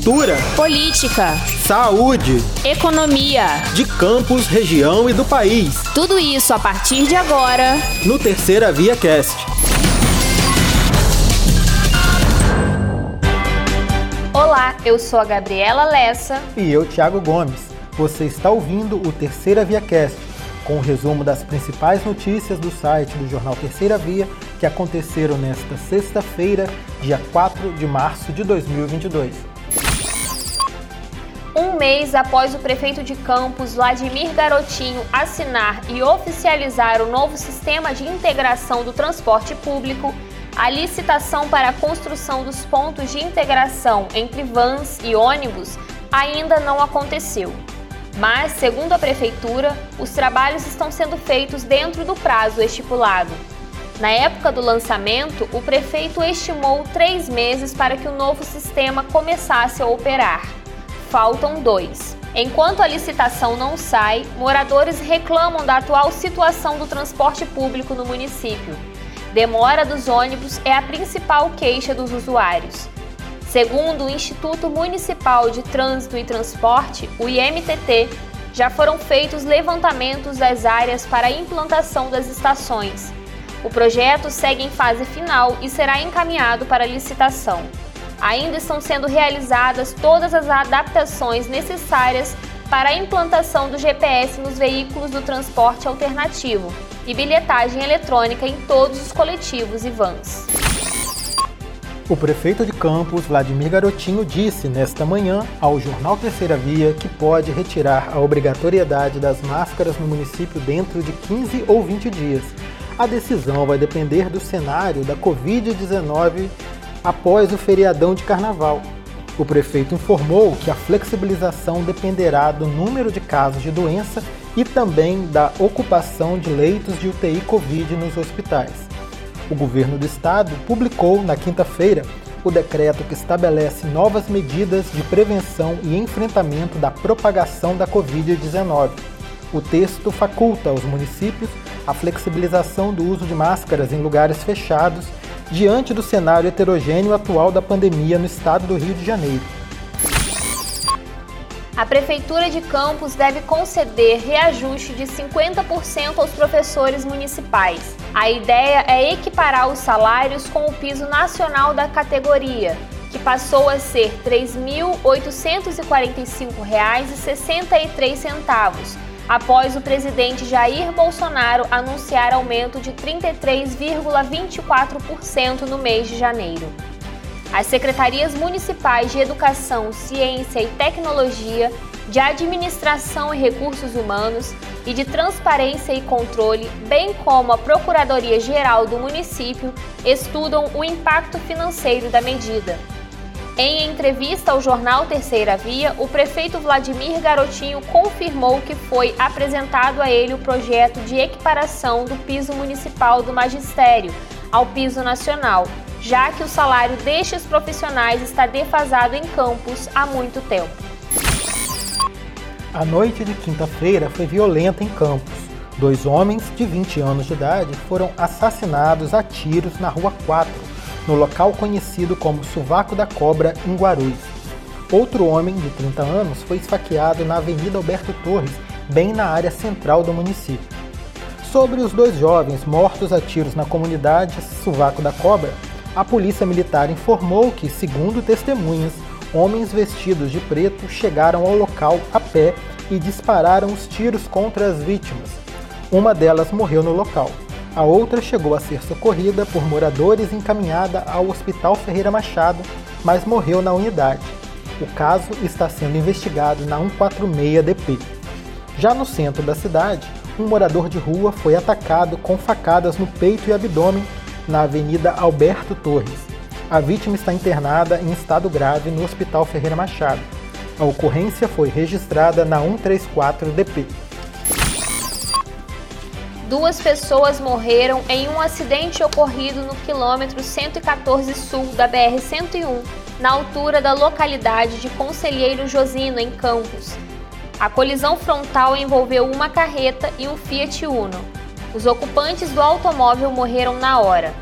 cultura, política, saúde, economia, de campos, região e do país. Tudo isso a partir de agora no Terceira Via Cast. Olá, eu sou a Gabriela Lessa e eu Thiago Gomes. Você está ouvindo o Terceira Via Cast, com o resumo das principais notícias do site do jornal Terceira Via que aconteceram nesta sexta-feira, dia 4 de março de 2022. Mês após o prefeito de Campos, Vladimir Garotinho, assinar e oficializar o novo sistema de integração do transporte público, a licitação para a construção dos pontos de integração entre vans e ônibus ainda não aconteceu. Mas, segundo a prefeitura, os trabalhos estão sendo feitos dentro do prazo estipulado. Na época do lançamento, o prefeito estimou três meses para que o novo sistema começasse a operar. Faltam dois. Enquanto a licitação não sai, moradores reclamam da atual situação do transporte público no município. Demora dos ônibus é a principal queixa dos usuários. Segundo o Instituto Municipal de Trânsito e Transporte, o IMTT, já foram feitos levantamentos das áreas para a implantação das estações o projeto segue em fase final e será encaminhado para licitação. Ainda estão sendo realizadas todas as adaptações necessárias para a implantação do GPS nos veículos do transporte alternativo e bilhetagem eletrônica em todos os coletivos e vans. O prefeito de Campos, Vladimir Garotinho, disse nesta manhã ao jornal Terceira Via que pode retirar a obrigatoriedade das máscaras no município dentro de 15 ou 20 dias a decisão vai depender do cenário da Covid-19 após o feriadão de carnaval. O prefeito informou que a flexibilização dependerá do número de casos de doença e também da ocupação de leitos de UTI Covid nos hospitais. O governo do estado publicou na quinta-feira o decreto que estabelece novas medidas de prevenção e enfrentamento da propagação da Covid-19. O texto faculta aos municípios a flexibilização do uso de máscaras em lugares fechados diante do cenário heterogêneo atual da pandemia no estado do Rio de Janeiro. A Prefeitura de Campos deve conceder reajuste de 50% aos professores municipais. A ideia é equiparar os salários com o piso nacional da categoria, que passou a ser R$ 3.845,63 após o presidente Jair Bolsonaro anunciar aumento de 33,24% no mês de janeiro. As secretarias municipais de Educação, Ciência e Tecnologia, de Administração e Recursos Humanos e de Transparência e Controle, bem como a Procuradoria-Geral do município, estudam o impacto financeiro da medida. Em entrevista ao jornal Terceira Via, o prefeito Vladimir Garotinho confirmou que foi apresentado a ele o projeto de equiparação do piso municipal do magistério ao piso nacional, já que o salário destes profissionais está defasado em campos há muito tempo. A noite de quinta-feira foi violenta em Campos. Dois homens de 20 anos de idade foram assassinados a tiros na Rua 4, no local conhecido como Sovaco da Cobra, em Guarulhos. Outro homem, de 30 anos, foi esfaqueado na Avenida Alberto Torres, bem na área central do município. Sobre os dois jovens mortos a tiros na comunidade Sovaco da Cobra, a polícia militar informou que, segundo testemunhas, homens vestidos de preto chegaram ao local a pé e dispararam os tiros contra as vítimas. Uma delas morreu no local. A outra chegou a ser socorrida por moradores e encaminhada ao Hospital Ferreira Machado, mas morreu na unidade. O caso está sendo investigado na 146DP. Já no centro da cidade, um morador de rua foi atacado com facadas no peito e abdômen na Avenida Alberto Torres. A vítima está internada em estado grave no Hospital Ferreira Machado. A ocorrência foi registrada na 134DP duas pessoas morreram em um acidente ocorrido no quilômetro 114 sul da BR-101, na altura da localidade de Conselheiro Josino, em Campos. A colisão frontal envolveu uma carreta e um Fiat Uno. Os ocupantes do automóvel morreram na hora.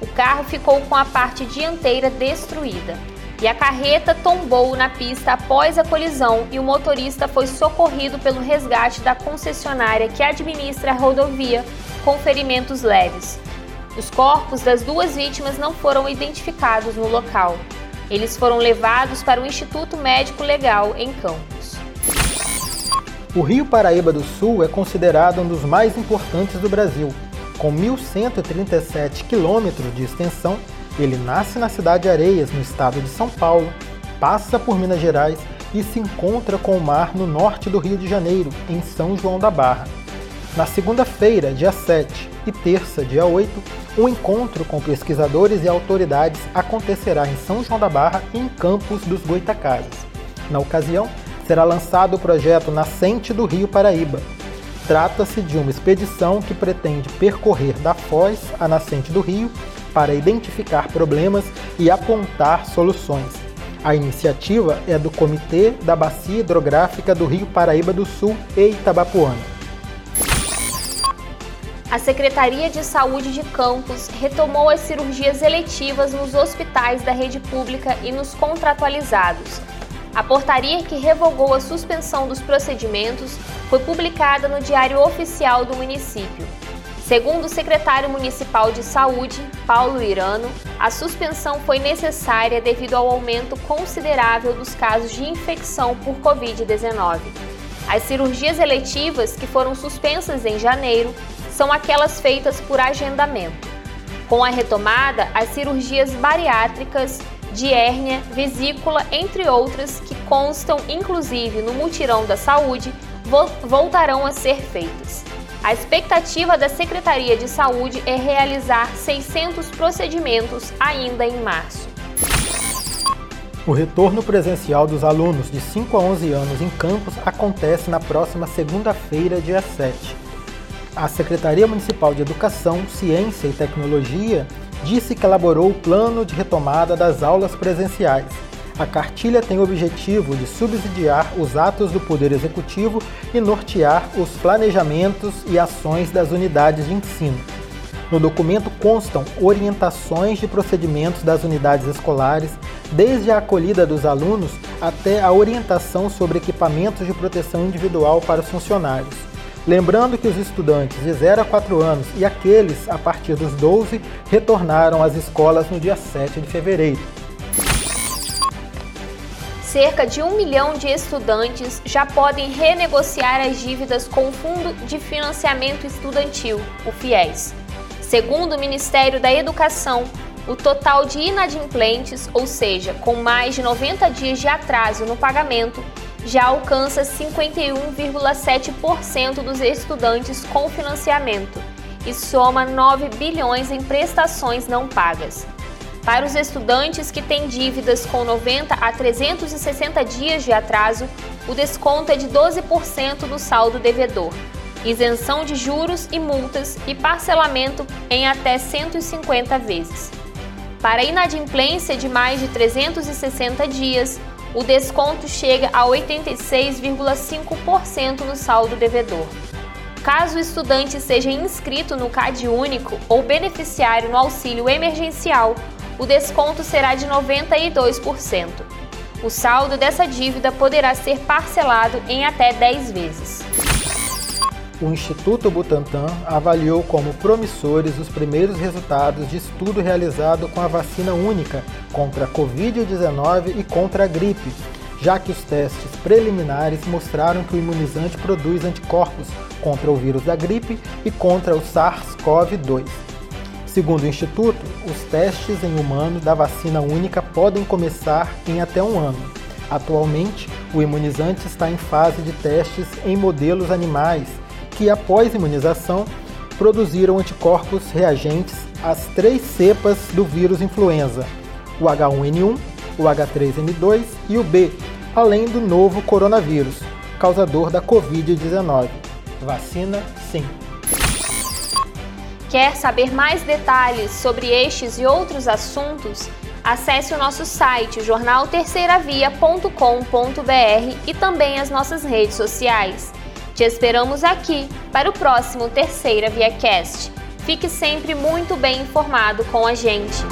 O carro ficou com a parte dianteira destruída. E a carreta tombou na pista após a colisão e o motorista foi socorrido pelo resgate da concessionária que administra a rodovia com ferimentos leves. Os corpos das duas vítimas não foram identificados no local. Eles foram levados para o Instituto Médico Legal em Campos. O Rio Paraíba do Sul é considerado um dos mais importantes do Brasil. Com 1.137 quilômetros de extensão, ele nasce na cidade de Areias, no estado de São Paulo, passa por Minas Gerais e se encontra com o mar no norte do Rio de Janeiro, em São João da Barra. Na segunda-feira, dia 7, e terça, dia 8, um encontro com pesquisadores e autoridades acontecerá em São João da Barra e em Campos dos Goitacazes. Na ocasião, será lançado o projeto Nascente do Rio Paraíba. Trata-se de uma expedição que pretende percorrer da foz à nascente do rio para identificar problemas e apontar soluções. A iniciativa é do Comitê da Bacia Hidrográfica do Rio Paraíba do Sul e Itabapuana. A Secretaria de Saúde de Campos retomou as cirurgias eletivas nos hospitais da rede pública e nos contratualizados. A portaria que revogou a suspensão dos procedimentos foi publicada no Diário Oficial do município. Segundo o secretário municipal de saúde, Paulo Irano, a suspensão foi necessária devido ao aumento considerável dos casos de infecção por Covid-19. As cirurgias eletivas, que foram suspensas em janeiro, são aquelas feitas por agendamento. Com a retomada, as cirurgias bariátricas, de hérnia, vesícula, entre outras, que constam inclusive no mutirão da saúde, voltarão a ser feitas. A expectativa da Secretaria de Saúde é realizar 600 procedimentos ainda em março. O retorno presencial dos alunos de 5 a 11 anos em campus acontece na próxima segunda-feira, dia 7. A Secretaria Municipal de Educação, Ciência e Tecnologia disse que elaborou o plano de retomada das aulas presenciais a cartilha tem o objetivo de subsidiar os atos do Poder Executivo e nortear os planejamentos e ações das unidades de ensino. No documento constam orientações de procedimentos das unidades escolares, desde a acolhida dos alunos até a orientação sobre equipamentos de proteção individual para os funcionários. Lembrando que os estudantes de 0 a 4 anos e aqueles a partir dos 12 retornaram às escolas no dia 7 de fevereiro cerca de um milhão de estudantes já podem renegociar as dívidas com o Fundo de Financiamento Estudantil, o FIES. Segundo o Ministério da Educação, o total de inadimplentes, ou seja, com mais de 90 dias de atraso no pagamento, já alcança 51,7% dos estudantes com financiamento e soma 9 bilhões em prestações não pagas. Para os estudantes que têm dívidas com 90 a 360 dias de atraso, o desconto é de 12% do saldo devedor, isenção de juros e multas e parcelamento em até 150 vezes. Para inadimplência de mais de 360 dias, o desconto chega a 86,5% no saldo devedor. Caso o estudante seja inscrito no CAD único ou beneficiário no auxílio emergencial, o desconto será de 92%. O saldo dessa dívida poderá ser parcelado em até 10 vezes. O Instituto Butantan avaliou como promissores os primeiros resultados de estudo realizado com a vacina única contra a Covid-19 e contra a gripe, já que os testes preliminares mostraram que o imunizante produz anticorpos contra o vírus da gripe e contra o SARS-CoV-2. Segundo o Instituto, os testes em humanos da vacina única podem começar em até um ano. Atualmente, o imunizante está em fase de testes em modelos animais que, após imunização, produziram anticorpos reagentes às três cepas do vírus influenza, o H1N1, o H3N2 e o B, além do novo coronavírus, causador da Covid-19. Vacina sim. Quer saber mais detalhes sobre estes e outros assuntos? Acesse o nosso site jornalterceiravia.com.br e também as nossas redes sociais. Te esperamos aqui para o próximo Terceira Via Cast. Fique sempre muito bem informado com a gente.